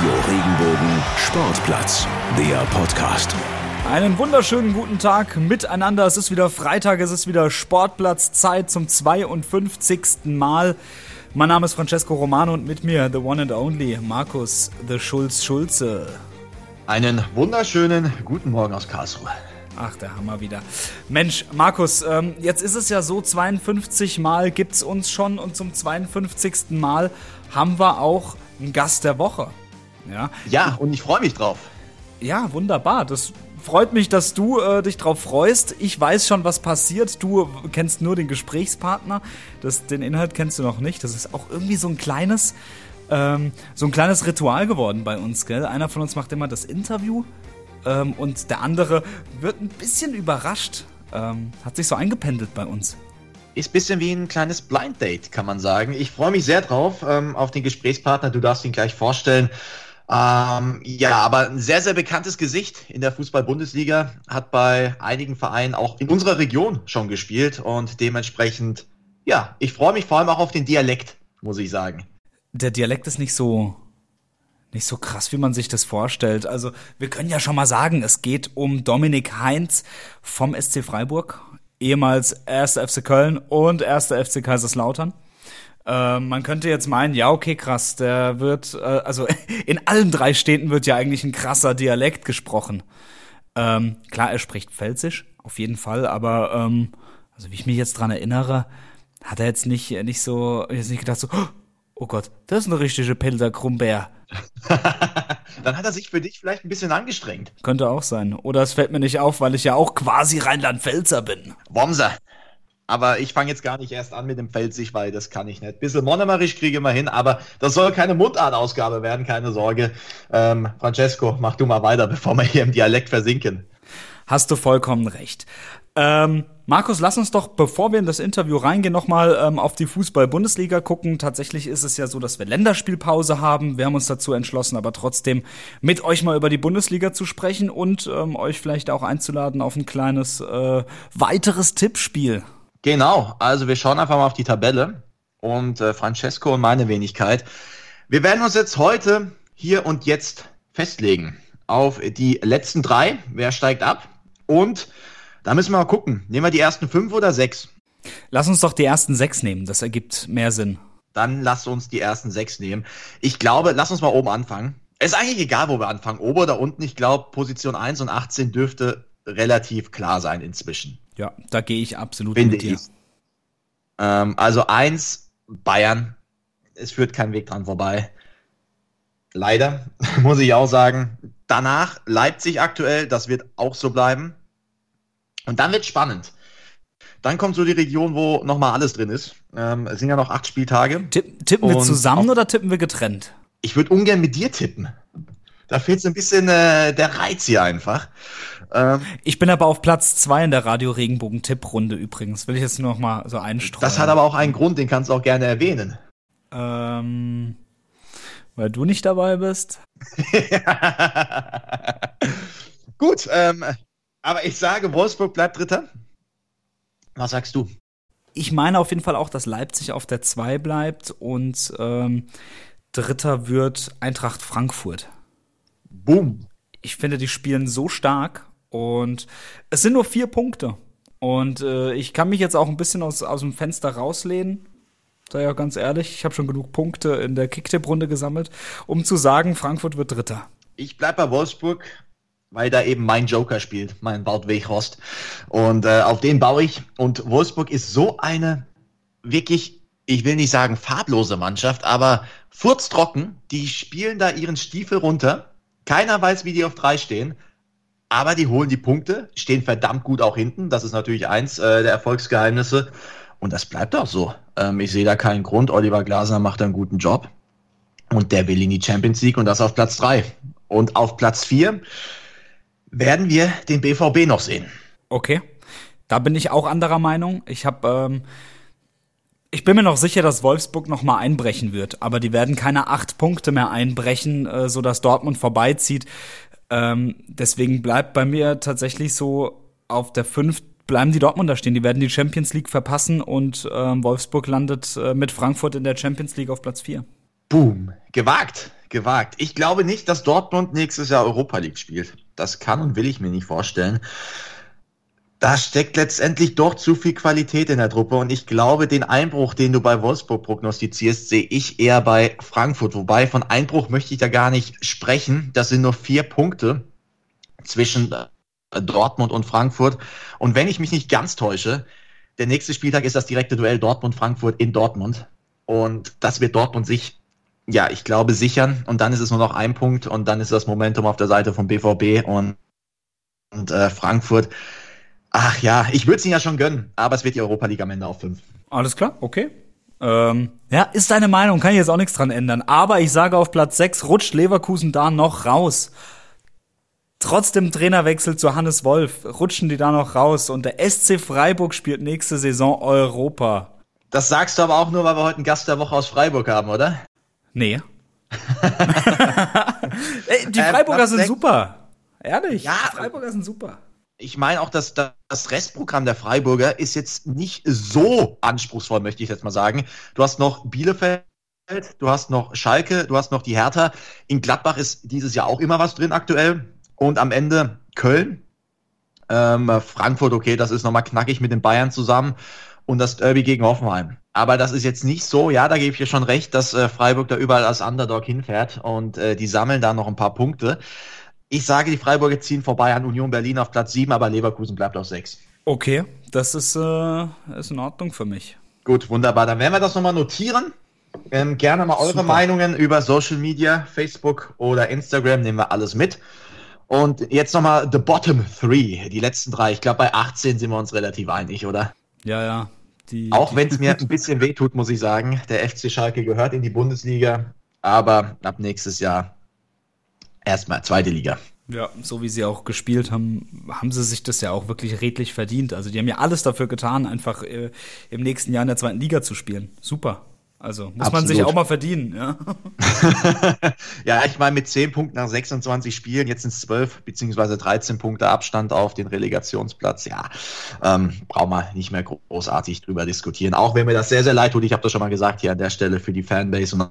Radio Regenbogen Sportplatz, der Podcast. Einen wunderschönen guten Tag miteinander. Es ist wieder Freitag, es ist wieder Sportplatzzeit zum 52. Mal. Mein Name ist Francesco Romano und mit mir the one and only Markus The Schulz Schulze. Einen wunderschönen guten Morgen aus Karlsruhe. Ach, der Hammer wieder. Mensch, Markus, ähm, jetzt ist es ja so, 52 Mal gibt es uns schon und zum 52. Mal haben wir auch einen Gast der Woche. Ja, ja und ich freue mich drauf. Ja, wunderbar. Das freut mich, dass du äh, dich drauf freust. Ich weiß schon, was passiert. Du kennst nur den Gesprächspartner. Das, den Inhalt kennst du noch nicht. Das ist auch irgendwie so ein kleines, ähm, so ein kleines Ritual geworden bei uns, gell? Einer von uns macht immer das Interview ähm, und der andere wird ein bisschen überrascht. Ähm, hat sich so eingependelt bei uns. Ist ein bisschen wie ein kleines Blind Date, kann man sagen. Ich freue mich sehr drauf, ähm, auf den Gesprächspartner. Du darfst ihn gleich vorstellen. Ähm, ja, aber ein sehr, sehr bekanntes Gesicht in der Fußball-Bundesliga, hat bei einigen Vereinen auch in unserer Region schon gespielt und dementsprechend, ja, ich freue mich vor allem auch auf den Dialekt, muss ich sagen. Der Dialekt ist nicht so nicht so krass, wie man sich das vorstellt. Also wir können ja schon mal sagen, es geht um Dominik Heinz vom SC Freiburg, ehemals 1. FC Köln und 1. FC Kaiserslautern. Äh, man könnte jetzt meinen, ja, okay, krass, der wird, äh, also in allen drei Städten wird ja eigentlich ein krasser Dialekt gesprochen. Ähm, klar, er spricht Pfälzisch, auf jeden Fall, aber ähm, also wie ich mich jetzt dran erinnere, hat er jetzt nicht, nicht so, jetzt nicht gedacht so, oh Gott, das ist eine richtige Pilder Krumbär. Dann hat er sich für dich vielleicht ein bisschen angestrengt. Könnte auch sein. Oder es fällt mir nicht auf, weil ich ja auch quasi Rheinland-Pfälzer bin. Womser. Aber ich fange jetzt gar nicht erst an mit dem Pfälzig, weil das kann ich nicht. Bisschen Monomerisch kriege wir hin, aber das soll keine Mundartausgabe werden, keine Sorge. Ähm, Francesco, mach du mal weiter, bevor wir hier im Dialekt versinken. Hast du vollkommen recht. Ähm, Markus, lass uns doch, bevor wir in das Interview reingehen, nochmal ähm, auf die Fußball-Bundesliga gucken. Tatsächlich ist es ja so, dass wir Länderspielpause haben. Wir haben uns dazu entschlossen, aber trotzdem mit euch mal über die Bundesliga zu sprechen und ähm, euch vielleicht auch einzuladen auf ein kleines äh, weiteres Tippspiel. Genau, also wir schauen einfach mal auf die Tabelle und äh, Francesco und meine Wenigkeit. Wir werden uns jetzt heute hier und jetzt festlegen auf die letzten drei. Wer steigt ab? Und da müssen wir mal gucken. Nehmen wir die ersten fünf oder sechs? Lass uns doch die ersten sechs nehmen. Das ergibt mehr Sinn. Dann lass uns die ersten sechs nehmen. Ich glaube, lass uns mal oben anfangen. Es ist eigentlich egal, wo wir anfangen. Oben oder unten. Ich glaube, Position 1 und 18 dürfte relativ klar sein inzwischen. Ja, da gehe ich absolut Finde mit dir. Ähm, also 1, Bayern. Es führt kein Weg dran vorbei. Leider, muss ich auch sagen. Danach Leipzig aktuell, das wird auch so bleiben. Und dann wird spannend. Dann kommt so die Region, wo nochmal alles drin ist. Ähm, es sind ja noch acht Spieltage. Tipp, tippen wir zusammen oder tippen wir getrennt? Ich würde ungern mit dir tippen. Da fehlt so ein bisschen äh, der Reiz hier einfach. Ähm, ich bin aber auf Platz zwei in der Radio Regenbogen Tipprunde übrigens. Will ich jetzt nur noch mal so einstreuen. Das hat aber auch einen Grund, den kannst du auch gerne erwähnen. Ähm, weil du nicht dabei bist. Gut, ähm, aber ich sage, Wolfsburg bleibt Dritter. Was sagst du? Ich meine auf jeden Fall auch, dass Leipzig auf der 2 bleibt und ähm, Dritter wird Eintracht Frankfurt. Boom. Ich finde, die spielen so stark und es sind nur vier Punkte. Und äh, ich kann mich jetzt auch ein bisschen aus, aus dem Fenster rauslehnen. Sei ja ganz ehrlich, ich habe schon genug Punkte in der Kicktipp-Runde gesammelt, um zu sagen, Frankfurt wird Dritter. Ich bleibe bei Wolfsburg weil da eben mein Joker spielt, mein Wout Weghorst. Und äh, auf den baue ich. Und Wolfsburg ist so eine wirklich, ich will nicht sagen farblose Mannschaft, aber furztrocken. Die spielen da ihren Stiefel runter. Keiner weiß, wie die auf drei stehen. Aber die holen die Punkte, stehen verdammt gut auch hinten. Das ist natürlich eins äh, der Erfolgsgeheimnisse. Und das bleibt auch so. Ähm, ich sehe da keinen Grund. Oliver Glasner macht einen guten Job. Und der will in die Champions League und das auf Platz drei. Und auf Platz vier werden wir den BVB noch sehen. Okay. Da bin ich auch anderer Meinung. Ich habe ähm, ich bin mir noch sicher, dass Wolfsburg noch mal einbrechen wird, aber die werden keine acht Punkte mehr einbrechen, äh, so dass Dortmund vorbeizieht. Ähm, deswegen bleibt bei mir tatsächlich so auf der fünf bleiben die Dortmunder stehen. Die werden die Champions League verpassen und ähm, Wolfsburg landet äh, mit Frankfurt in der Champions League auf Platz vier. Boom, gewagt gewagt. Ich glaube nicht, dass Dortmund nächstes Jahr Europa League spielt. Das kann und will ich mir nicht vorstellen. Da steckt letztendlich doch zu viel Qualität in der Truppe und ich glaube, den Einbruch, den du bei Wolfsburg prognostizierst, sehe ich eher bei Frankfurt. Wobei von Einbruch möchte ich da gar nicht sprechen. Das sind nur vier Punkte zwischen äh, Dortmund und Frankfurt. Und wenn ich mich nicht ganz täusche, der nächste Spieltag ist das direkte Duell Dortmund-Frankfurt in Dortmund. Und das wird Dortmund sich, ja, ich glaube, sichern. Und dann ist es nur noch ein Punkt und dann ist das Momentum auf der Seite vom BVB und, und äh, Frankfurt Ach ja, ich würde es ihnen ja schon gönnen, aber es wird die Europa League am Ende auf fünf. Alles klar, okay. Ähm, ja, ist deine Meinung, kann ich jetzt auch nichts dran ändern. Aber ich sage auf Platz 6 rutscht Leverkusen da noch raus. Trotzdem Trainerwechsel zu Hannes Wolf rutschen die da noch raus und der SC Freiburg spielt nächste Saison Europa. Das sagst du aber auch nur, weil wir heute einen Gast der Woche aus Freiburg haben, oder? Nee. Ey, die ähm, Freiburger äh, sind super. Ehrlich, ja, die Freiburger sind super ich meine auch, dass das Restprogramm der Freiburger ist jetzt nicht so anspruchsvoll, möchte ich jetzt mal sagen. Du hast noch Bielefeld, du hast noch Schalke, du hast noch die Hertha. In Gladbach ist dieses Jahr auch immer was drin aktuell. Und am Ende Köln. Ähm, Frankfurt, okay, das ist nochmal knackig mit den Bayern zusammen. Und das Derby gegen Hoffenheim. Aber das ist jetzt nicht so, ja, da gebe ich dir schon recht, dass äh, Freiburg da überall als Underdog hinfährt und äh, die sammeln da noch ein paar Punkte. Ich sage, die Freiburger ziehen vorbei an Union Berlin auf Platz 7, aber Leverkusen bleibt auf 6. Okay, das ist, äh, ist in Ordnung für mich. Gut, wunderbar. Dann werden wir das nochmal notieren. Ähm, gerne mal eure Super. Meinungen über Social Media, Facebook oder Instagram, nehmen wir alles mit. Und jetzt nochmal The Bottom Three, die letzten drei. Ich glaube, bei 18 sind wir uns relativ einig, oder? Ja, ja. Die, Auch wenn es mir ein bisschen wehtut, muss ich sagen. Der FC Schalke gehört in die Bundesliga, aber ab nächstes Jahr erstmal zweite Liga. Ja, so wie sie auch gespielt haben, haben sie sich das ja auch wirklich redlich verdient. Also die haben ja alles dafür getan, einfach äh, im nächsten Jahr in der zweiten Liga zu spielen. Super. Also muss Absolut. man sich auch mal verdienen, ja. ja, ich meine, mit 10 Punkten nach 26 Spielen, jetzt sind es 12 beziehungsweise 13 Punkte Abstand auf den Relegationsplatz. Ja, ähm, brauchen wir nicht mehr großartig drüber diskutieren. Auch wenn mir das sehr, sehr leid tut, ich habe das schon mal gesagt hier an der Stelle für die Fanbase und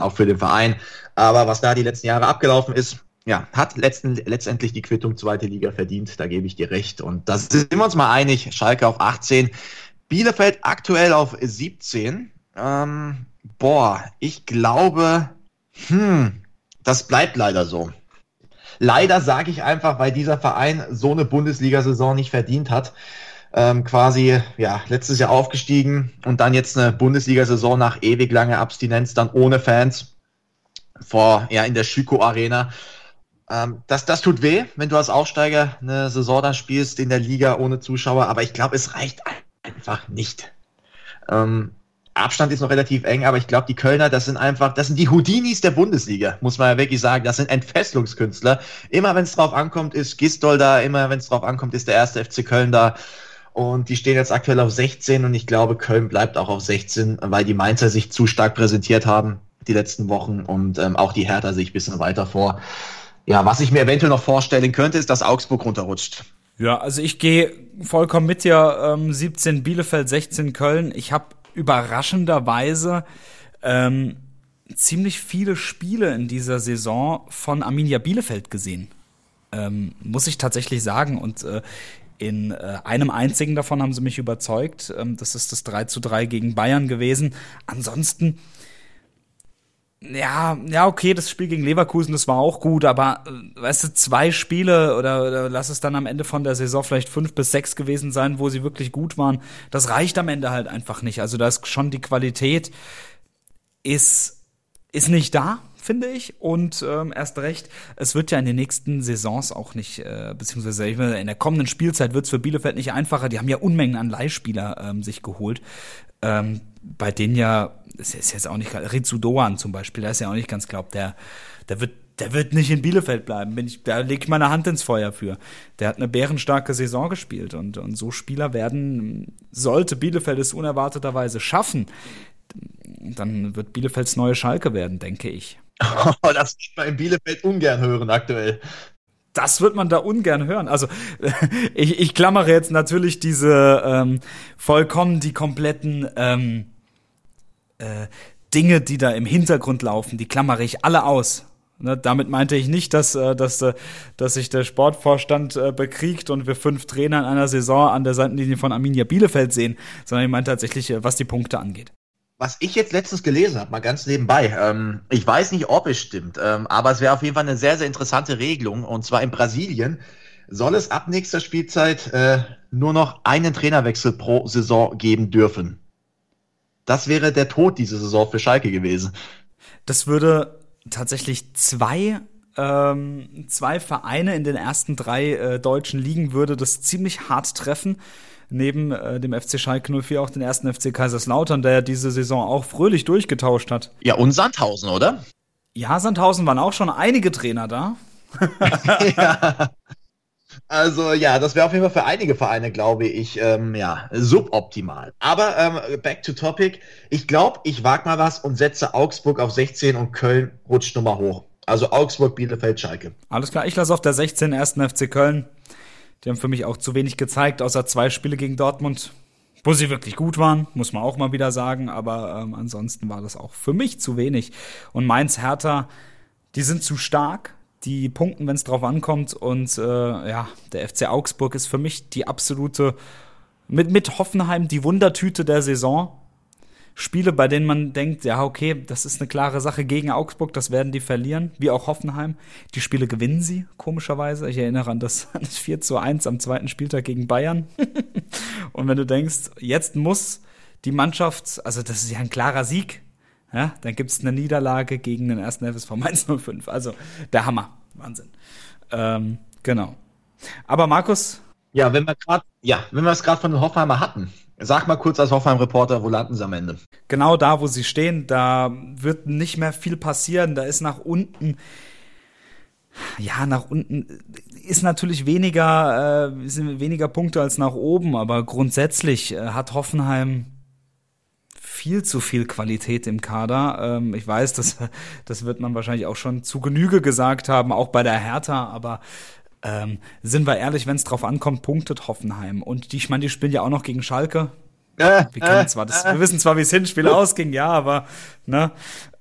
auch für den Verein. Aber was da die letzten Jahre abgelaufen ist, ja, hat letzten, letztendlich die Quittung zweite Liga verdient, da gebe ich dir recht. Und da sind wir uns mal einig, Schalke auf 18, Bielefeld aktuell auf 17. Ähm, boah, ich glaube, hm, das bleibt leider so. Leider sage ich einfach, weil dieser Verein so eine Bundesliga-Saison nicht verdient hat ähm, quasi ja letztes Jahr aufgestiegen und dann jetzt eine Bundesliga-Saison nach ewig langer Abstinenz, dann ohne Fans vor ja in der Schüko Arena. Ähm, das, das tut weh, wenn du als Aufsteiger eine Saison dann spielst in der Liga ohne Zuschauer, aber ich glaube, es reicht einfach nicht. Ähm, Abstand ist noch relativ eng, aber ich glaube, die Kölner, das sind einfach, das sind die Houdinis der Bundesliga, muss man ja wirklich sagen. Das sind Entfesselungskünstler. Immer wenn es drauf ankommt, ist Gistol da, immer wenn es drauf ankommt, ist der erste FC Köln da. Und die stehen jetzt aktuell auf 16 und ich glaube, Köln bleibt auch auf 16, weil die Mainzer sich zu stark präsentiert haben die letzten Wochen und ähm, auch die Hertha sich ein bisschen weiter vor. Ja, was ich mir eventuell noch vorstellen könnte, ist, dass Augsburg runterrutscht. Ja, also ich gehe vollkommen mit dir. Ähm, 17 Bielefeld, 16 Köln. Ich habe überraschenderweise ähm, ziemlich viele Spiele in dieser Saison von Arminia Bielefeld gesehen. Ähm, muss ich tatsächlich sagen. Und äh, in äh, einem einzigen davon haben sie mich überzeugt. Ähm, das ist das 3 zu 3 gegen Bayern gewesen. Ansonsten, ja, ja, okay, das Spiel gegen Leverkusen, das war auch gut, aber äh, weißt du, zwei Spiele oder, oder lass es dann am Ende von der Saison vielleicht fünf bis sechs gewesen sein, wo sie wirklich gut waren. Das reicht am Ende halt einfach nicht. Also da ist schon die Qualität ist, ist nicht da finde ich. Und ähm, erst recht, es wird ja in den nächsten Saisons auch nicht, äh, beziehungsweise in der kommenden Spielzeit wird es für Bielefeld nicht einfacher. Die haben ja Unmengen an Leihspieler ähm, sich geholt. Ähm, bei denen ja, das ist jetzt auch nicht, Rizu Doan zum Beispiel, der ist ja auch nicht ganz glaubt, der, der wird der wird nicht in Bielefeld bleiben. Bin ich, da lege ich meine Hand ins Feuer für. Der hat eine bärenstarke Saison gespielt und, und so Spieler werden, sollte Bielefeld es unerwarteterweise schaffen, dann wird Bielefelds neue Schalke werden, denke ich. Oh, das wird man in Bielefeld ungern hören aktuell. Das wird man da ungern hören. Also ich, ich klammere jetzt natürlich diese ähm, vollkommen die kompletten ähm, äh, Dinge, die da im Hintergrund laufen, die klammere ich alle aus. Ne, damit meinte ich nicht, dass, äh, dass, äh, dass sich der Sportvorstand äh, bekriegt und wir fünf Trainer in einer Saison an der Seitenlinie von Arminia Bielefeld sehen, sondern ich meinte tatsächlich, was die Punkte angeht. Was ich jetzt letztens gelesen habe, mal ganz nebenbei, ähm, ich weiß nicht, ob es stimmt, ähm, aber es wäre auf jeden Fall eine sehr, sehr interessante Regelung. Und zwar in Brasilien soll es ab nächster Spielzeit äh, nur noch einen Trainerwechsel pro Saison geben dürfen. Das wäre der Tod diese Saison für Schalke gewesen. Das würde tatsächlich zwei ähm, zwei Vereine in den ersten drei äh, deutschen Ligen würde das ziemlich hart treffen. Neben äh, dem FC Schalke 04 auch den ersten FC Kaiserslautern, der diese Saison auch fröhlich durchgetauscht hat. Ja, und Sandhausen, oder? Ja, Sandhausen waren auch schon einige Trainer da. ja. Also ja, das wäre auf jeden Fall für einige Vereine, glaube ich, ähm, ja, suboptimal. Aber ähm, back to topic. Ich glaube, ich wage mal was und setze Augsburg auf 16 und Köln rutscht nochmal hoch. Also Augsburg, Bielefeld, Schalke. Alles klar, ich lasse auf der 16 ersten FC Köln. Die haben für mich auch zu wenig gezeigt, außer zwei Spiele gegen Dortmund, wo sie wirklich gut waren, muss man auch mal wieder sagen. Aber ähm, ansonsten war das auch für mich zu wenig. Und Mainz, Hertha, die sind zu stark die punkten, wenn es drauf ankommt. Und äh, ja, der FC Augsburg ist für mich die absolute, mit, mit Hoffenheim die Wundertüte der Saison. Spiele, bei denen man denkt, ja, okay, das ist eine klare Sache gegen Augsburg, das werden die verlieren, wie auch Hoffenheim. Die Spiele gewinnen sie, komischerweise. Ich erinnere an das, an das 4 zu 1 am zweiten Spieltag gegen Bayern. Und wenn du denkst, jetzt muss die Mannschaft, also das ist ja ein klarer Sieg, ja, dann gibt es eine Niederlage gegen den ersten FSV Mainz 05. Also der Hammer. Wahnsinn. Ähm, genau. Aber Markus? Ja, wenn wir gerade, ja, wenn wir es gerade von Hoffenheimer hatten, sag mal kurz als Hoffenheim-Reporter, wo landen sie am Ende? Genau da, wo sie stehen, da wird nicht mehr viel passieren. Da ist nach unten ja, nach unten ist natürlich weniger, äh, sind weniger Punkte als nach oben, aber grundsätzlich äh, hat Hoffenheim viel zu viel Qualität im Kader. Ähm, ich weiß, das, das wird man wahrscheinlich auch schon zu Genüge gesagt haben, auch bei der Hertha, aber ähm, sind wir ehrlich, wenn es drauf ankommt, punktet Hoffenheim. Und die, ich meine, die spielen ja auch noch gegen Schalke. Äh, wir, kennen zwar das, wir wissen zwar, wie es Hinspiel ausging, ja, aber ne,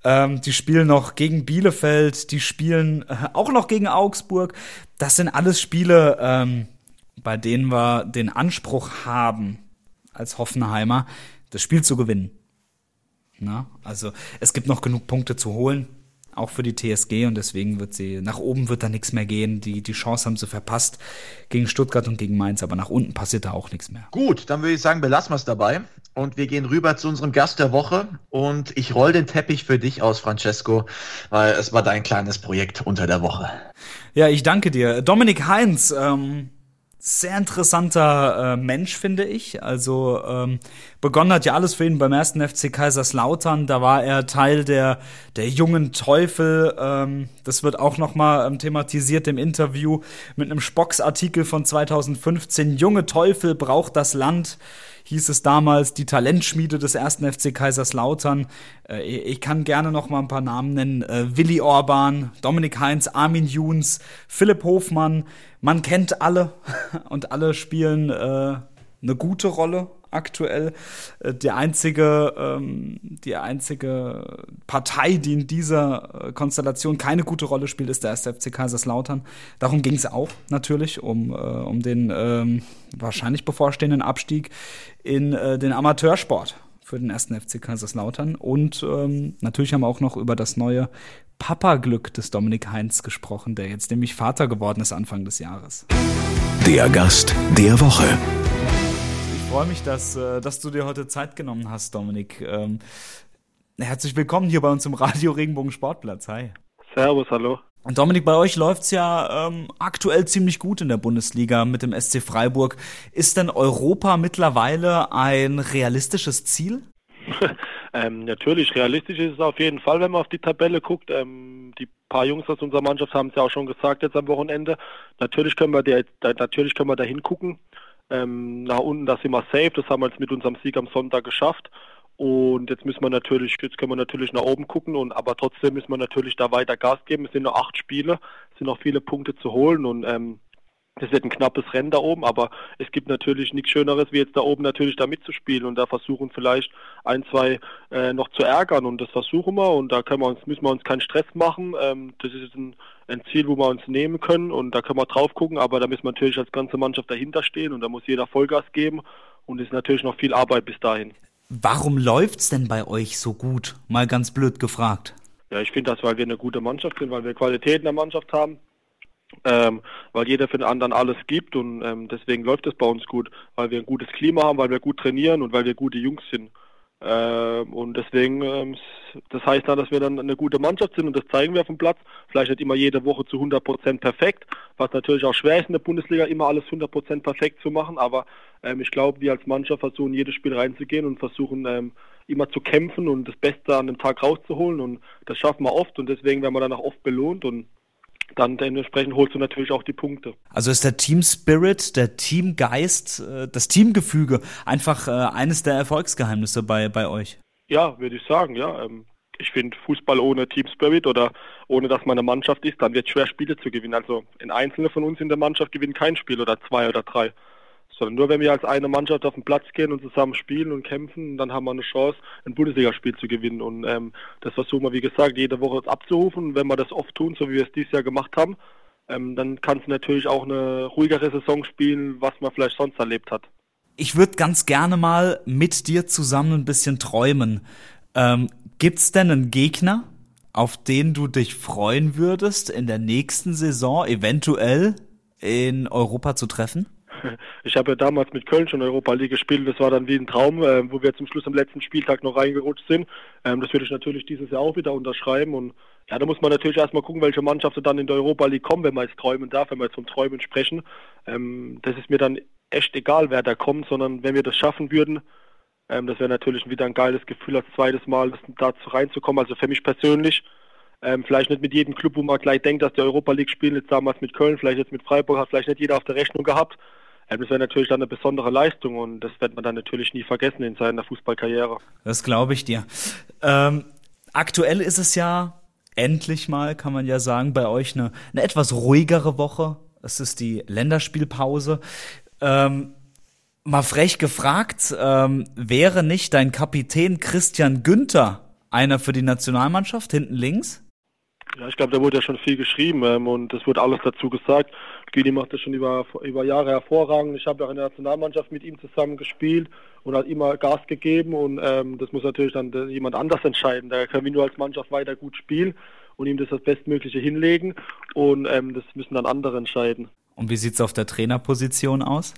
ähm, die spielen noch gegen Bielefeld, die spielen äh, auch noch gegen Augsburg. Das sind alles Spiele, ähm, bei denen wir den Anspruch haben, als Hoffenheimer, das Spiel zu gewinnen. Na? Also es gibt noch genug Punkte zu holen, auch für die TSG und deswegen wird sie, nach oben wird da nichts mehr gehen. Die, die Chance haben sie verpasst gegen Stuttgart und gegen Mainz, aber nach unten passiert da auch nichts mehr. Gut, dann würde ich sagen, belassen wir es dabei und wir gehen rüber zu unserem Gast der Woche und ich roll den Teppich für dich aus, Francesco, weil es war dein kleines Projekt unter der Woche. Ja, ich danke dir. Dominik Heinz, ähm, sehr interessanter äh, Mensch, finde ich. Also ähm, begonnen hat ja alles für ihn beim ersten FC Kaiserslautern. Da war er Teil der der jungen Teufel. Ähm, das wird auch noch mal ähm, thematisiert im Interview mit einem Spocks-Artikel von 2015. Junge Teufel braucht das Land hieß es damals, die Talentschmiede des ersten FC Kaiserslautern. Äh, ich kann gerne noch mal ein paar Namen nennen. Äh, Willi Orban, Dominik Heinz, Armin Juns, Philipp Hofmann. Man kennt alle und alle spielen äh, eine gute Rolle aktuell. Äh, der einzige, ähm, die einzige Partei, die in dieser äh, Konstellation keine gute Rolle spielt, ist der SFC Kaiserslautern. Darum ging es auch natürlich, um, äh, um den ähm, wahrscheinlich bevorstehenden Abstieg in äh, den Amateursport für den ersten FC Kaiserslautern. Und ähm, natürlich haben wir auch noch über das neue Papa-Glück des Dominik Heinz gesprochen, der jetzt nämlich Vater geworden ist Anfang des Jahres. Der Gast der Woche freue mich, dass, äh, dass du dir heute Zeit genommen hast, Dominik. Ähm, herzlich willkommen hier bei uns im Radio Regenbogen Sportplatz. Hi. Servus, hallo. Und Dominik, bei euch läuft's ja ähm, aktuell ziemlich gut in der Bundesliga mit dem SC Freiburg. Ist denn Europa mittlerweile ein realistisches Ziel? ähm, natürlich, realistisch ist es auf jeden Fall, wenn man auf die Tabelle guckt. Ähm, die paar Jungs aus unserer Mannschaft haben es ja auch schon gesagt jetzt am Wochenende. Natürlich können wir, der, natürlich können wir da hingucken. Ähm, nach unten, da sind wir safe. Das haben wir jetzt mit unserem Sieg am Sonntag geschafft. Und jetzt müssen wir natürlich, jetzt können wir natürlich nach oben gucken und aber trotzdem müssen wir natürlich da weiter Gas geben. Es sind noch acht Spiele, es sind noch viele Punkte zu holen und ähm, das wird ein knappes Rennen da oben, aber es gibt natürlich nichts Schöneres, wie jetzt da oben natürlich da mitzuspielen und da versuchen vielleicht ein, zwei äh, noch zu ärgern und das versuchen wir und da können wir uns, müssen wir uns keinen Stress machen. Ähm, das ist ein, ein Ziel, wo wir uns nehmen können und da können wir drauf gucken, aber da müssen wir natürlich als ganze Mannschaft dahinter stehen und da muss jeder Vollgas geben und es ist natürlich noch viel Arbeit bis dahin. Warum läuft's denn bei euch so gut? Mal ganz blöd gefragt. Ja, ich finde das, weil wir eine gute Mannschaft sind, weil wir Qualität in der Mannschaft haben ähm, weil jeder für den anderen alles gibt und ähm, deswegen läuft es bei uns gut, weil wir ein gutes Klima haben, weil wir gut trainieren und weil wir gute Jungs sind. Ähm, und deswegen, ähm, das heißt dann, dass wir dann eine gute Mannschaft sind und das zeigen wir auf dem Platz. Vielleicht nicht immer jede Woche zu 100 Prozent perfekt, was natürlich auch schwer ist in der Bundesliga, immer alles 100 Prozent perfekt zu machen. Aber ähm, ich glaube, wir als Mannschaft versuchen, jedes Spiel reinzugehen und versuchen, ähm, immer zu kämpfen und das Beste an dem Tag rauszuholen. Und das schaffen wir oft und deswegen werden wir dann auch oft belohnt. Und dann dementsprechend holst du natürlich auch die Punkte. Also ist der Team Spirit, der Teamgeist, äh, das Teamgefüge einfach äh, eines der Erfolgsgeheimnisse bei, bei euch? Ja, würde ich sagen, ja. Ähm, ich finde Fußball ohne Team Spirit oder ohne dass man eine Mannschaft ist, dann wird es schwer Spiele zu gewinnen. Also ein Einzelne von uns in der Mannschaft gewinnt kein Spiel oder zwei oder drei sondern nur wenn wir als eine Mannschaft auf den Platz gehen und zusammen spielen und kämpfen, dann haben wir eine Chance, ein Bundesligaspiel zu gewinnen. Und ähm, das versuchen wir, wie gesagt, jede Woche abzurufen. Und wenn wir das oft tun, so wie wir es dieses Jahr gemacht haben, ähm, dann kannst du natürlich auch eine ruhigere Saison spielen, was man vielleicht sonst erlebt hat. Ich würde ganz gerne mal mit dir zusammen ein bisschen träumen. Ähm, gibt's denn einen Gegner, auf den du dich freuen würdest, in der nächsten Saison eventuell in Europa zu treffen? Ich habe ja damals mit Köln schon Europa League gespielt. Das war dann wie ein Traum, äh, wo wir zum Schluss am letzten Spieltag noch reingerutscht sind. Ähm, das würde ich natürlich dieses Jahr auch wieder unterschreiben. Und ja, da muss man natürlich erstmal gucken, welche Mannschaften dann in der Europa League kommen, wenn man jetzt träumen darf, wenn wir jetzt vom Träumen sprechen. Ähm, das ist mir dann echt egal, wer da kommt, sondern wenn wir das schaffen würden, ähm, das wäre natürlich wieder ein geiles Gefühl, als zweites Mal da reinzukommen. Also für mich persönlich. Ähm, vielleicht nicht mit jedem Club, wo man gleich denkt, dass die Europa League spielen, jetzt damals mit Köln, vielleicht jetzt mit Freiburg, hat vielleicht nicht jeder auf der Rechnung gehabt. Das wäre natürlich dann eine besondere Leistung und das wird man dann natürlich nie vergessen in seiner Fußballkarriere. Das glaube ich dir. Ähm, aktuell ist es ja endlich mal, kann man ja sagen, bei euch eine, eine etwas ruhigere Woche. Es ist die Länderspielpause. Ähm, mal frech gefragt, ähm, wäre nicht dein Kapitän Christian Günther einer für die Nationalmannschaft hinten links? Ja, ich glaube, da wurde ja schon viel geschrieben ähm, und es wurde alles dazu gesagt. Güni macht das schon über, über Jahre hervorragend. Ich habe ja in der Nationalmannschaft mit ihm zusammen gespielt und hat immer Gas gegeben und ähm, das muss natürlich dann jemand anders entscheiden. Da können wir nur als Mannschaft weiter gut spielen und ihm das das Bestmögliche hinlegen und ähm, das müssen dann andere entscheiden. Und wie sieht es auf der Trainerposition aus?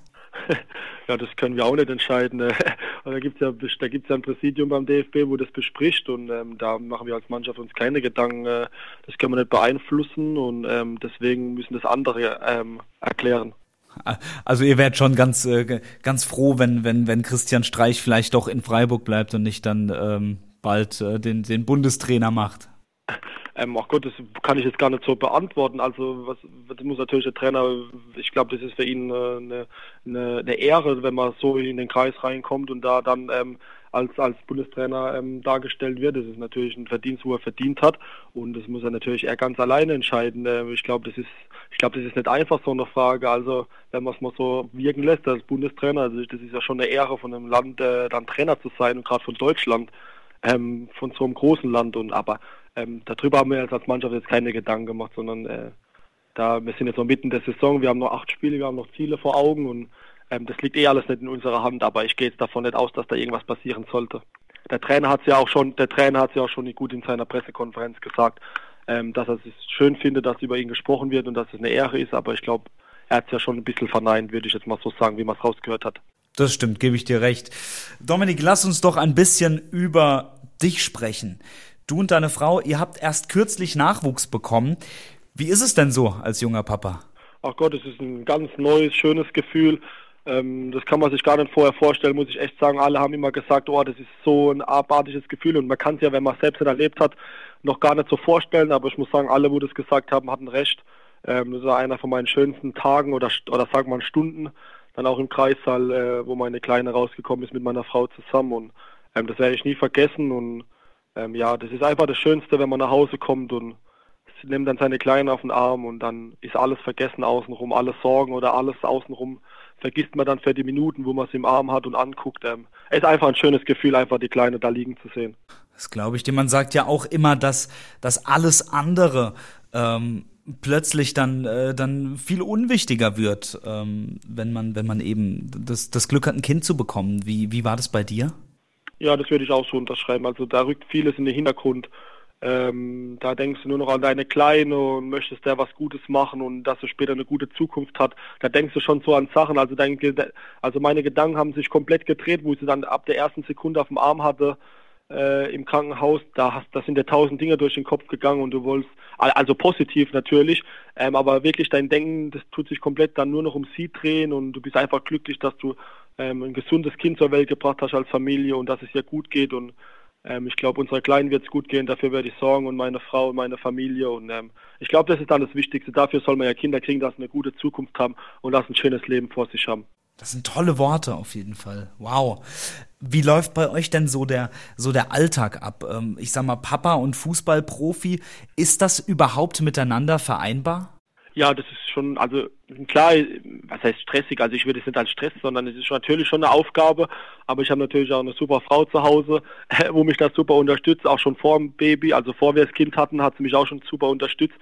ja, das können wir auch nicht entscheiden. da gibt es ja, da gibt's ja ein Präsidium beim DFB, wo das bespricht und ähm, da machen wir als Mannschaft uns keine Gedanken. Äh, das können wir nicht beeinflussen und ähm, deswegen müssen das andere ähm, erklären. Also ihr werdet schon ganz, äh, ganz froh, wenn, wenn, wenn Christian Streich vielleicht doch in Freiburg bleibt und nicht dann ähm, bald äh, den, den Bundestrainer macht. Ähm, ach Gott, das kann ich jetzt gar nicht so beantworten. Also was, das muss natürlich der Trainer, ich glaube, das ist für ihn äh, eine, eine, eine, Ehre, wenn man so in den Kreis reinkommt und da dann ähm, als, als Bundestrainer ähm, dargestellt wird. Das ist natürlich ein Verdienst, wo er verdient hat und das muss er natürlich er ganz alleine entscheiden. Äh, ich glaube, das ist ich glaube, das ist nicht einfach so eine Frage. Also wenn man es mal so wirken lässt als Bundestrainer, also das ist ja schon eine Ehre von einem Land, äh, dann Trainer zu sein und gerade von Deutschland, ähm, von so einem großen Land und aber ähm, darüber haben wir als Mannschaft jetzt keine Gedanken gemacht, sondern äh, da wir sind jetzt noch mitten der Saison, wir haben noch acht Spiele, wir haben noch Ziele vor Augen und ähm, das liegt eh alles nicht in unserer Hand, aber ich gehe jetzt davon nicht aus, dass da irgendwas passieren sollte. Der Trainer hat ja auch schon, der Trainer hat ja auch schon gut in seiner Pressekonferenz gesagt, ähm, dass er es schön findet, dass über ihn gesprochen wird und dass es eine Ehre ist, aber ich glaube, er hat es ja schon ein bisschen verneint, würde ich jetzt mal so sagen, wie man es rausgehört hat. Das stimmt, gebe ich dir recht. Dominik, lass uns doch ein bisschen über dich sprechen. Du und deine Frau, ihr habt erst kürzlich Nachwuchs bekommen. Wie ist es denn so als junger Papa? Ach Gott, es ist ein ganz neues, schönes Gefühl. Ähm, das kann man sich gar nicht vorher vorstellen, muss ich echt sagen. Alle haben immer gesagt, oh, das ist so ein abartiges Gefühl und man kann es ja, wenn man es selbst erlebt hat, noch gar nicht so vorstellen. Aber ich muss sagen, alle, wo das gesagt haben, hatten recht. Ähm, das war einer von meinen schönsten Tagen oder, oder sagen wir mal Stunden, dann auch im Kreissaal, äh, wo meine Kleine rausgekommen ist mit meiner Frau zusammen. Und ähm, das werde ich nie vergessen und ähm, ja, das ist einfach das Schönste, wenn man nach Hause kommt und nimmt dann seine Kleinen auf den Arm und dann ist alles vergessen außenrum, alles Sorgen oder alles außenrum vergisst man dann für die Minuten, wo man es im Arm hat und anguckt. Ähm, es ist einfach ein schönes Gefühl, einfach die Kleine da liegen zu sehen. Das glaube ich dir. Man sagt ja auch immer, dass, dass alles andere ähm, plötzlich dann, äh, dann viel unwichtiger wird, ähm, wenn man, wenn man eben das, das Glück hat, ein Kind zu bekommen. Wie, wie war das bei dir? Ja, das würde ich auch so unterschreiben. Also da rückt vieles in den Hintergrund. Ähm, da denkst du nur noch an deine Kleine und möchtest der was Gutes machen und dass er später eine gute Zukunft hat. Da denkst du schon so an Sachen. Also, dein, also meine Gedanken haben sich komplett gedreht, wo ich sie dann ab der ersten Sekunde auf dem Arm hatte äh, im Krankenhaus. Da, hast, da sind dir tausend Dinge durch den Kopf gegangen und du wolltest, also positiv natürlich, ähm, aber wirklich dein Denken, das tut sich komplett dann nur noch um sie drehen und du bist einfach glücklich, dass du ähm, ein gesundes Kind zur Welt gebracht hast als Familie und dass es ihr gut geht und ähm, ich glaube, unserer Kleinen wird es gut gehen, dafür werde ich sorgen und meine Frau und meine Familie und ähm, ich glaube, das ist dann das Wichtigste. Dafür soll man ja Kinder kriegen, dass sie eine gute Zukunft haben und dass sie ein schönes Leben vor sich haben. Das sind tolle Worte auf jeden Fall. Wow. Wie läuft bei euch denn so der, so der Alltag ab? Ähm, ich sag mal, Papa und Fußballprofi, ist das überhaupt miteinander vereinbar? Ja, das ist schon, also klar, was heißt stressig? Also ich würde es nicht als Stress, sondern es ist schon natürlich schon eine Aufgabe. Aber ich habe natürlich auch eine super Frau zu Hause, wo mich das super unterstützt. Auch schon vor dem Baby, also vor wir das Kind hatten, hat sie mich auch schon super unterstützt.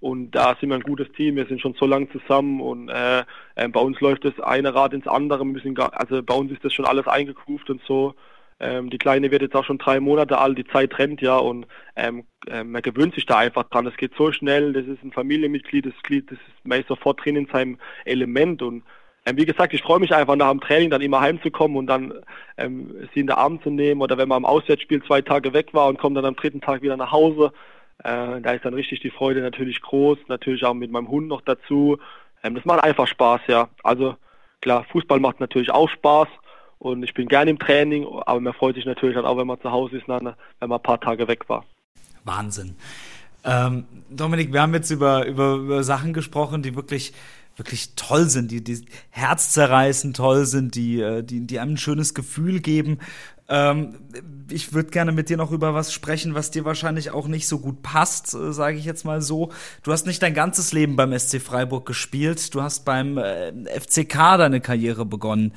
Und da sind wir ein gutes Team. Wir sind schon so lange zusammen und äh, äh, bei uns läuft das eine Rad ins andere. Wir müssen also bei uns ist das schon alles eingekuft und so. Ähm, die Kleine wird jetzt auch schon drei Monate alt, die Zeit rennt ja und ähm, äh, man gewöhnt sich da einfach dran. Es geht so schnell, das ist ein Familienmitglied, das, Glied, das ist, man sofort drin in seinem Element und ähm, wie gesagt, ich freue mich einfach nach dem Training dann immer heimzukommen und dann ähm, sie in der Arm zu nehmen oder wenn man am Auswärtsspiel zwei Tage weg war und kommt dann am dritten Tag wieder nach Hause. Äh, da ist dann richtig die Freude natürlich groß, natürlich auch mit meinem Hund noch dazu. Ähm, das macht einfach Spaß, ja. Also klar, Fußball macht natürlich auch Spaß, und ich bin gerne im Training, aber man freut sich natürlich dann auch, wenn man zu Hause ist, wenn man ein paar Tage weg war. Wahnsinn. Ähm, Dominik, wir haben jetzt über, über, über Sachen gesprochen, die wirklich wirklich toll sind, die, die herzzerreißend toll sind, die, äh, die, die einem ein schönes Gefühl geben. Ähm, ich würde gerne mit dir noch über was sprechen, was dir wahrscheinlich auch nicht so gut passt, äh, sage ich jetzt mal so. Du hast nicht dein ganzes Leben beim SC Freiburg gespielt, du hast beim äh, FCK deine Karriere begonnen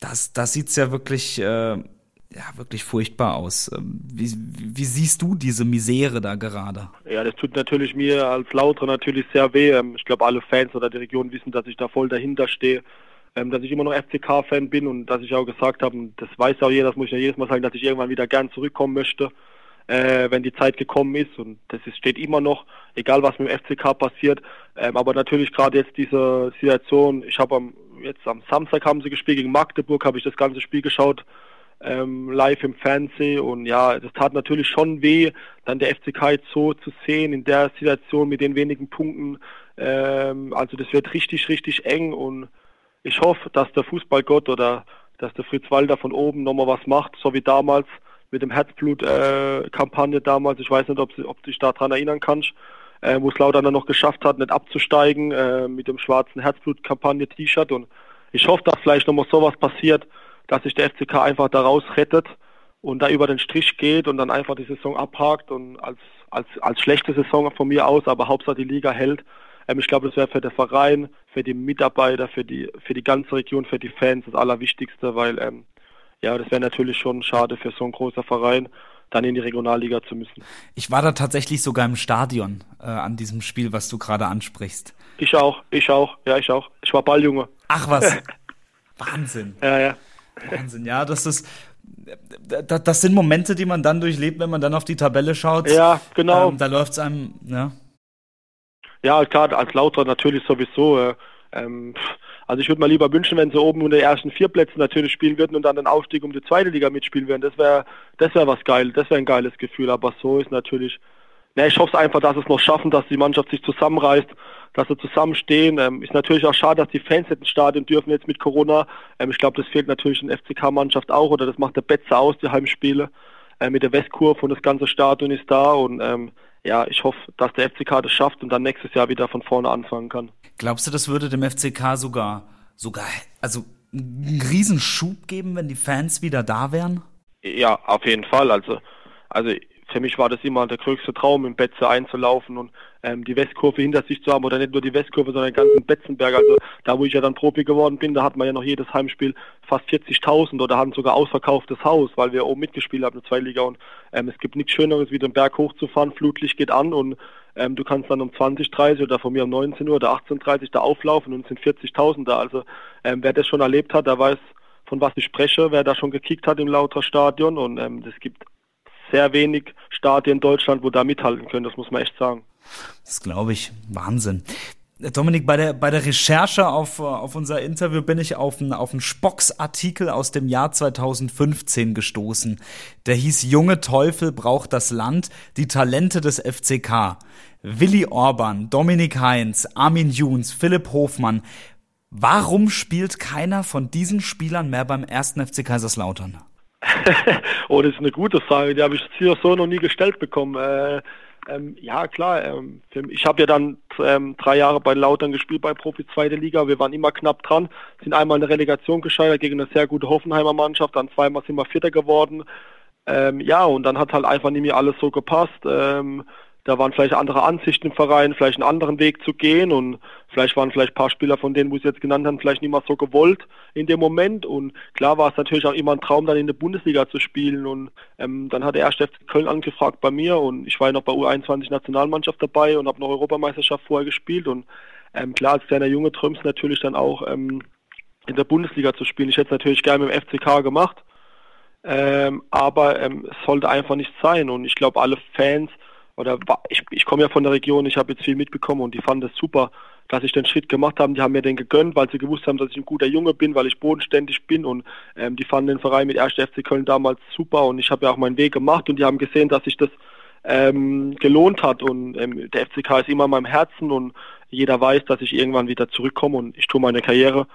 das, das sieht's ja wirklich, äh, ja, wirklich furchtbar aus. Ähm, wie, wie siehst du diese Misere da gerade? Ja, das tut natürlich mir als Lauter natürlich sehr weh. Ähm, ich glaube, alle Fans oder die Region wissen, dass ich da voll dahinter stehe. Ähm, dass ich immer noch FCK-Fan bin und dass ich auch gesagt habe, das weiß auch jeder, das muss ich ja jedes Mal sagen, dass ich irgendwann wieder gern zurückkommen möchte, äh, wenn die Zeit gekommen ist. Und das ist, steht immer noch, egal was mit dem FCK passiert. Ähm, aber natürlich gerade jetzt diese Situation, ich habe am jetzt am Samstag haben sie gespielt gegen Magdeburg, habe ich das ganze Spiel geschaut, ähm, live im Fernsehen und ja, das tat natürlich schon weh, dann der FCK jetzt so zu sehen in der Situation mit den wenigen Punkten. Ähm, also das wird richtig, richtig eng und ich hoffe, dass der Fußballgott oder dass der Fritz Walder von oben nochmal was macht, so wie damals mit dem Herzblut-Kampagne äh, damals. Ich weiß nicht, ob, ob du dich daran erinnern kannst äh, wo es Lauter dann noch geschafft hat, nicht abzusteigen äh, mit dem schwarzen Herzblut-Kampagne-T-Shirt. Und ich hoffe, dass vielleicht nochmal sowas passiert, dass sich der FCK einfach daraus rettet und da über den Strich geht und dann einfach die Saison abhakt und als, als, als schlechte Saison von mir aus, aber Hauptsache die Liga hält. Ähm, ich glaube, das wäre für den Verein, für die Mitarbeiter, für die, für die ganze Region, für die Fans das Allerwichtigste, weil ähm, ja, das wäre natürlich schon schade für so ein großer Verein dann in die Regionalliga zu müssen. Ich war da tatsächlich sogar im Stadion äh, an diesem Spiel, was du gerade ansprichst. Ich auch, ich auch, ja, ich auch. Ich war Balljunge. Ach was. Wahnsinn. Ja, ja. Wahnsinn, ja, das ist. Das, das sind Momente, die man dann durchlebt, wenn man dann auf die Tabelle schaut. Ja, genau. Ähm, da läuft es einem, ja. Ja, klar, als Lauter natürlich sowieso. Äh, ähm, also ich würde mal lieber wünschen, wenn sie oben unter den ersten vier Plätzen natürlich spielen würden und dann den Aufstieg um die zweite Liga mitspielen würden. Das wäre das wäre was geil, das wäre ein geiles Gefühl. Aber so ist natürlich, ne, ich hoffe einfach, dass es noch schaffen, dass die Mannschaft sich zusammenreißt, dass sie zusammenstehen. Ähm, ist natürlich auch schade, dass die Fans jetzt ins Stadion dürfen jetzt mit Corona. Ähm, ich glaube, das fehlt natürlich in FCK-Mannschaft auch oder das macht der Betze aus, die Heimspiele. Äh, mit der Westkurve und das ganze Stadion ist da und ähm, ja, ich hoffe, dass der FCK das schafft und dann nächstes Jahr wieder von vorne anfangen kann. Glaubst du, das würde dem FCK sogar, sogar, also einen Riesenschub geben, wenn die Fans wieder da wären? Ja, auf jeden Fall. Also, also für mich war das immer der größte Traum, im Betze einzulaufen und ähm, die Westkurve hinter sich zu haben oder nicht nur die Westkurve, sondern den ganzen Betzenberg. Also da, wo ich ja dann Profi geworden bin, da hat man ja noch jedes Heimspiel fast 40.000 oder hatten sogar ausverkauftes Haus, weil wir oben mitgespielt haben in der Zweitliga und ähm, es gibt nichts Schöneres, wie den Berg hochzufahren, Flutlicht geht an und ähm, du kannst dann um 20, 30 oder von mir um 19 Uhr oder 18.30 Uhr da auflaufen und es sind 40.000 da. Also ähm, wer das schon erlebt hat, der weiß, von was ich spreche, wer da schon gekickt hat im Lauter Stadion und ähm, es gibt sehr wenig Stadien in Deutschland, wo da mithalten können, das muss man echt sagen. Das glaube ich. Wahnsinn. Dominik, bei der, bei der Recherche auf, auf unser Interview bin ich auf einen, auf einen Spocks-Artikel aus dem Jahr 2015 gestoßen. Der hieß Junge Teufel braucht das Land, die Talente des FCK. Willi Orban, Dominik Heinz, Armin Juns, Philipp Hofmann. Warum spielt keiner von diesen Spielern mehr beim ersten FC Kaiserslautern? oh, das ist eine gute Frage. Die habe ich hier so noch nie gestellt bekommen. Äh, ähm, ja, klar. Ähm, ich habe ja dann ähm, drei Jahre bei Lautern gespielt bei Profi zweite Liga. Wir waren immer knapp dran, sind einmal in der Relegation gescheitert gegen eine sehr gute Hoffenheimer Mannschaft, dann zweimal sind wir Vierter geworden. Ähm, ja, und dann hat halt einfach nicht mehr alles so gepasst. Da waren vielleicht andere Ansichten im Verein, vielleicht einen anderen Weg zu gehen und vielleicht waren vielleicht ein paar Spieler von denen, wo sie jetzt genannt haben, vielleicht nicht mal so gewollt in dem Moment. Und klar war es natürlich auch immer ein Traum, dann in der Bundesliga zu spielen. Und ähm, dann hat der erste FC Köln angefragt bei mir und ich war ja noch bei U21 Nationalmannschaft dabei und habe noch Europameisterschaft vorher gespielt. Und ähm, klar als kleiner Junge träumst natürlich dann auch ähm, in der Bundesliga zu spielen. Ich hätte es natürlich gerne mit dem FCK gemacht, ähm, aber ähm, es sollte einfach nicht sein. Und ich glaube alle Fans oder ich, ich komme ja von der Region, ich habe jetzt viel mitbekommen und die fanden das super, dass ich den Schritt gemacht habe. Die haben mir den gegönnt, weil sie gewusst haben, dass ich ein guter Junge bin, weil ich bodenständig bin und ähm, die fanden den Verein mit 1. FC Köln damals super und ich habe ja auch meinen Weg gemacht und die haben gesehen, dass sich das ähm, gelohnt hat und ähm, der FCK ist immer in meinem Herzen und jeder weiß, dass ich irgendwann wieder zurückkomme und ich tue meine Karriere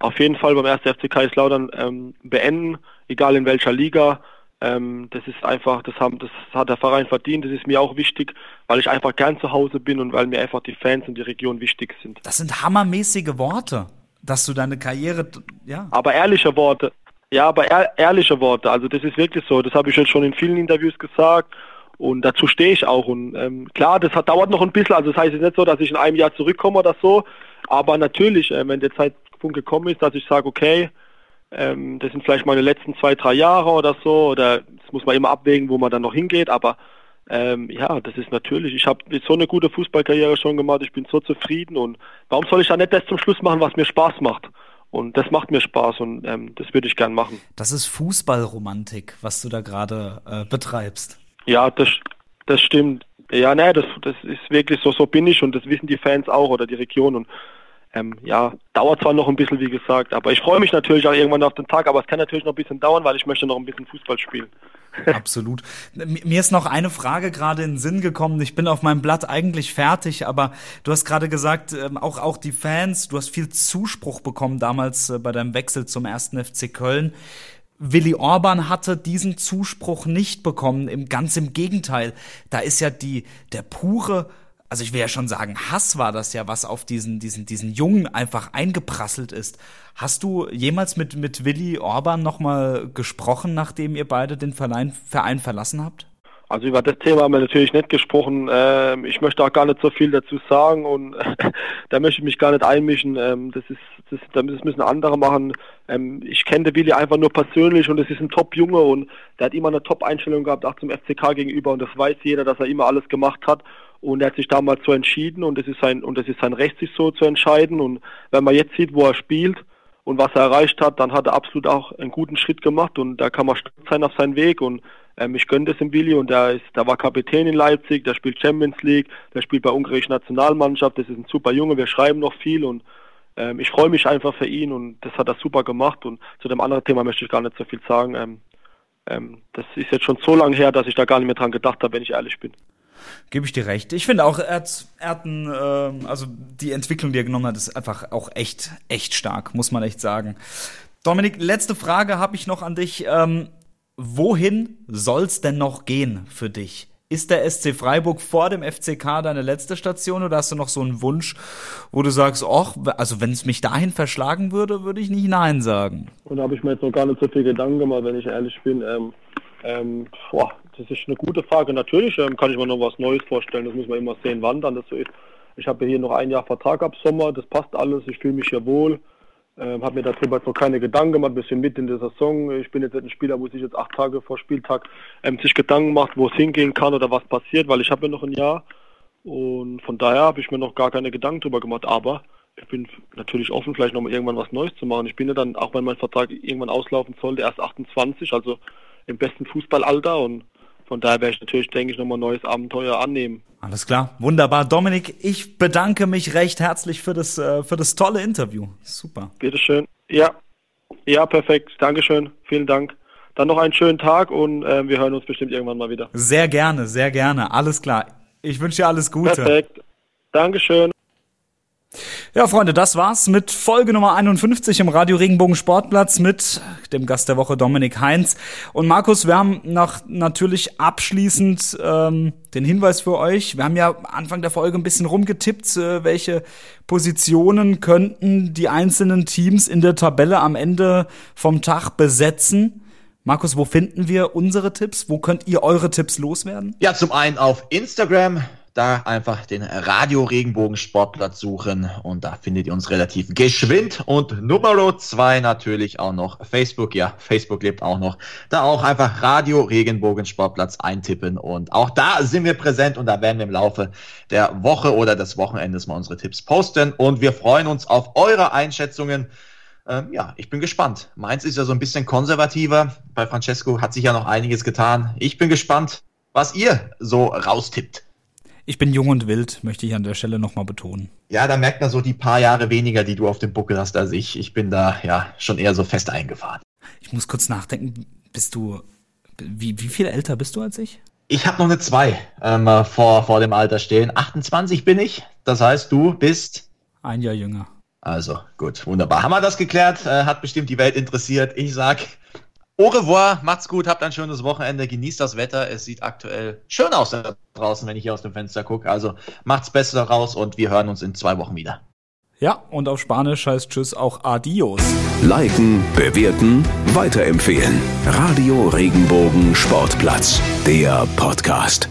auf jeden Fall beim 1. FC Kaiserslautern ähm, beenden, egal in welcher Liga. Ähm, das ist einfach, das, haben, das hat der Verein verdient. Das ist mir auch wichtig, weil ich einfach gern zu Hause bin und weil mir einfach die Fans und die Region wichtig sind. Das sind hammermäßige Worte, dass du deine Karriere, ja. Aber ehrliche Worte. Ja, aber ehr, ehrliche Worte. Also das ist wirklich so. Das habe ich jetzt schon in vielen Interviews gesagt. Und dazu stehe ich auch. Und ähm, klar, das hat, dauert noch ein bisschen. Also das heißt jetzt nicht so, dass ich in einem Jahr zurückkomme oder so. Aber natürlich, äh, wenn der Zeitpunkt gekommen ist, dass ich sage, okay, ähm, das sind vielleicht meine letzten zwei, drei Jahre oder so. Oder das muss man immer abwägen, wo man dann noch hingeht. Aber ähm, ja, das ist natürlich. Ich habe so eine gute Fußballkarriere schon gemacht. Ich bin so zufrieden. Und warum soll ich dann nicht das zum Schluss machen, was mir Spaß macht? Und das macht mir Spaß und ähm, das würde ich gern machen. Das ist Fußballromantik, was du da gerade äh, betreibst. Ja, das, das stimmt. Ja, ne, das, das ist wirklich so, so bin ich und das wissen die Fans auch oder die Region. Und ähm, ja, dauert zwar noch ein bisschen, wie gesagt, aber ich freue mich natürlich auch irgendwann auf den Tag, aber es kann natürlich noch ein bisschen dauern, weil ich möchte noch ein bisschen Fußball spielen. Absolut. Mir ist noch eine Frage gerade in den Sinn gekommen. Ich bin auf meinem Blatt eigentlich fertig, aber du hast gerade gesagt, ähm, auch, auch die Fans, du hast viel Zuspruch bekommen damals äh, bei deinem Wechsel zum ersten FC Köln. Willi Orban hatte diesen Zuspruch nicht bekommen, ganz im Gegenteil. Da ist ja die, der pure also ich will ja schon sagen, Hass war das ja, was auf diesen, diesen, diesen Jungen einfach eingeprasselt ist. Hast du jemals mit, mit Willi Orban nochmal gesprochen, nachdem ihr beide den Verein, Verein verlassen habt? Also über das Thema haben wir natürlich nicht gesprochen. Ähm, ich möchte auch gar nicht so viel dazu sagen und da möchte ich mich gar nicht einmischen. Ähm, das ist, das, das müssen andere machen. Ähm, ich kenne Willi einfach nur persönlich und es ist ein Top-Junge und der hat immer eine Top-Einstellung gehabt, auch zum FCK gegenüber und das weiß jeder, dass er immer alles gemacht hat. Und er hat sich damals so entschieden und es ist sein, und es ist sein Recht, sich so zu entscheiden. Und wenn man jetzt sieht, wo er spielt und was er erreicht hat, dann hat er absolut auch einen guten Schritt gemacht und da kann man stolz sein auf seinen Weg und ähm, ich gönne das im Willi und der ist, der war Kapitän in Leipzig, der spielt Champions League, der spielt bei ungarischen Nationalmannschaft, das ist ein super Junge, wir schreiben noch viel und ähm, ich freue mich einfach für ihn und das hat er super gemacht und zu dem anderen Thema möchte ich gar nicht so viel sagen. Ähm, ähm das ist jetzt schon so lange her, dass ich da gar nicht mehr dran gedacht habe, wenn ich ehrlich bin. Gebe ich dir recht. Ich finde auch, er hat, er hat ein, äh, also die Entwicklung, die er genommen hat, ist einfach auch echt, echt stark, muss man echt sagen. Dominik, letzte Frage habe ich noch an dich. Ähm, wohin soll's denn noch gehen für dich? Ist der SC Freiburg vor dem FCK deine letzte Station oder hast du noch so einen Wunsch, wo du sagst, ach, also wenn es mich dahin verschlagen würde, würde ich nicht Nein sagen? Und da habe ich mir jetzt noch gar nicht so viel Gedanken gemacht, wenn ich ehrlich bin. Ähm, ähm, boah, das ist eine gute Frage. Natürlich ähm, kann ich mir noch was Neues vorstellen. Das muss man immer sehen, wann dann das so ist. Ich habe hier noch ein Jahr Vertrag ab Sommer, das passt alles, ich fühle mich hier wohl. Ähm, habe mir darüber noch keine Gedanken gemacht, ein bisschen mit in der Saison. Ich bin jetzt ein Spieler, wo sich jetzt acht Tage vor Spieltag ähm, sich Gedanken macht, wo es hingehen kann oder was passiert, weil ich habe ja noch ein Jahr. Und von daher habe ich mir noch gar keine Gedanken darüber gemacht. Aber ich bin natürlich offen, vielleicht noch mal irgendwann was Neues zu machen. Ich bin ja dann, auch wenn mein Vertrag irgendwann auslaufen sollte, erst 28, also im besten Fußballalter und von daher werde ich natürlich, denke ich, nochmal ein neues Abenteuer annehmen. Alles klar, wunderbar. Dominik, ich bedanke mich recht herzlich für das, äh, für das tolle Interview. Super. Bitteschön. Ja, ja, perfekt. Dankeschön. Vielen Dank. Dann noch einen schönen Tag und äh, wir hören uns bestimmt irgendwann mal wieder. Sehr gerne, sehr gerne. Alles klar. Ich wünsche dir alles Gute. Perfekt. Dankeschön. Ja, Freunde, das war's mit Folge Nummer 51 im Radio Regenbogen Sportplatz mit dem Gast der Woche Dominik Heinz. Und Markus, wir haben noch natürlich abschließend ähm, den Hinweis für euch. Wir haben ja Anfang der Folge ein bisschen rumgetippt, äh, welche Positionen könnten die einzelnen Teams in der Tabelle am Ende vom Tag besetzen. Markus, wo finden wir unsere Tipps? Wo könnt ihr eure Tipps loswerden? Ja, zum einen auf Instagram da einfach den Radio Regenbogen Sportplatz suchen und da findet ihr uns relativ geschwind. Und Nummer zwei natürlich auch noch Facebook. Ja, Facebook lebt auch noch. Da auch einfach Radio Regenbogen Sportplatz eintippen und auch da sind wir präsent und da werden wir im Laufe der Woche oder des Wochenendes mal unsere Tipps posten und wir freuen uns auf eure Einschätzungen. Ähm, ja, ich bin gespannt. Meins ist ja so ein bisschen konservativer. Bei Francesco hat sich ja noch einiges getan. Ich bin gespannt, was ihr so raustippt. Ich bin jung und wild, möchte ich an der Stelle nochmal betonen. Ja, da merkt man so die paar Jahre weniger, die du auf dem Buckel hast als ich. Ich bin da ja schon eher so fest eingefahren. Ich muss kurz nachdenken, bist du, wie, wie viel älter bist du als ich? Ich habe noch eine 2 ähm, vor, vor dem Alter stehen. 28 bin ich, das heißt, du bist... Ein Jahr jünger. Also, gut, wunderbar. Haben wir das geklärt? Äh, hat bestimmt die Welt interessiert. Ich sag Au revoir, macht's gut, habt ein schönes Wochenende, genießt das Wetter. Es sieht aktuell schön aus da draußen, wenn ich hier aus dem Fenster gucke. Also macht's besser raus und wir hören uns in zwei Wochen wieder. Ja, und auf Spanisch heißt Tschüss auch Adios. Liken, bewerten, weiterempfehlen. Radio Regenbogen Sportplatz, der Podcast.